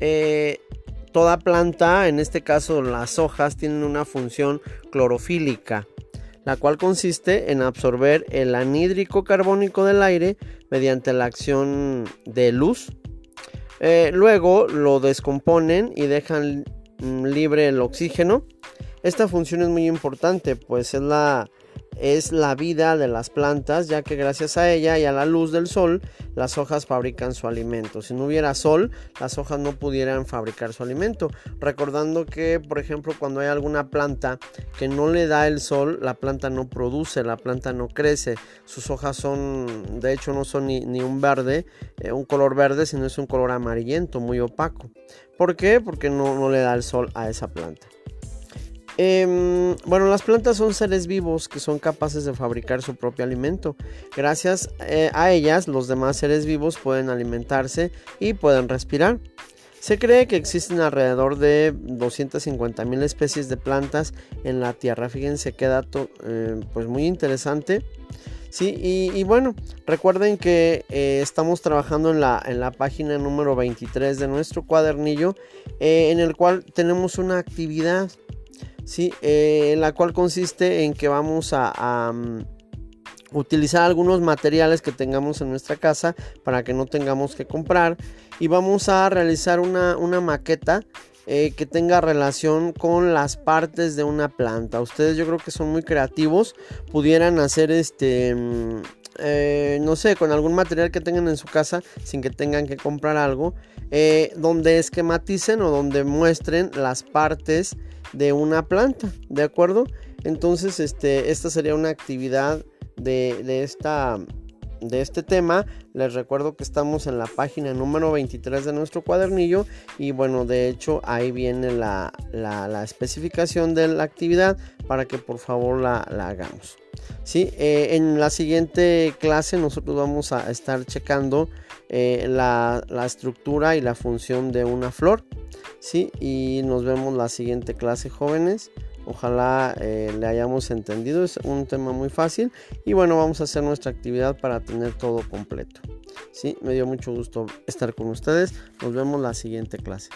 eh, toda planta, en este caso las hojas, tienen una función clorofílica, la cual consiste en absorber el anhídrico carbónico del aire mediante la acción de luz. Eh, luego lo descomponen y dejan libre el oxígeno. Esta función es muy importante, pues es la es la vida de las plantas, ya que gracias a ella y a la luz del sol, las hojas fabrican su alimento. Si no hubiera sol, las hojas no pudieran fabricar su alimento. Recordando que, por ejemplo, cuando hay alguna planta que no le da el sol, la planta no produce, la planta no crece. Sus hojas son, de hecho, no son ni, un verde, eh, un color verde, sino es un color amarillento, muy opaco. ¿Por qué? Porque no, no le da el sol a esa planta. Em, bueno, las plantas son seres vivos que son capaces de fabricar su propio alimento. Gracias eh, a ellas, los demás seres vivos pueden alimentarse y pueden respirar. Se cree que existen alrededor de 250 mil especies de plantas en la Tierra. Fíjense qué dato eh, pues muy interesante. Sí, y, bueno, recuerden que eh, estamos trabajando en la, en la, página número 23 de nuestro cuadernillo, en el cual tenemos una actividad ¿sí? Eh, la cual consiste en que vamos a, mm, utilizar algunos materiales que tengamos en nuestra casa para que no tengamos que comprar y vamos a realizar una, maqueta eh, que tenga relación con las partes de una planta. Ustedes yo creo que son muy creativos, pudieran hacer este... Mm, eh, no sé, con algún material que tengan en su casa sin que tengan que comprar algo, donde esquematicen o donde muestren las partes de una planta, ¿de acuerdo? Entonces, este, esta sería una actividad de, esta, de este tema. Les recuerdo que estamos en la página número 23 de nuestro cuadernillo y bueno, de hecho ahí viene la, especificación de la actividad para que por favor la, hagamos. ¿sí? Eh, en la siguiente clase nosotros vamos a estar checando eh, la, la estructura y la función de una flor. Sí, y nos vemos la siguiente clase jóvenes. Ojalá eh, le hayamos entendido, es un tema muy fácil y bueno, vamos a hacer nuestra actividad para tener todo completo. Sí, me dio mucho gusto estar con ustedes. Nos vemos la siguiente clase.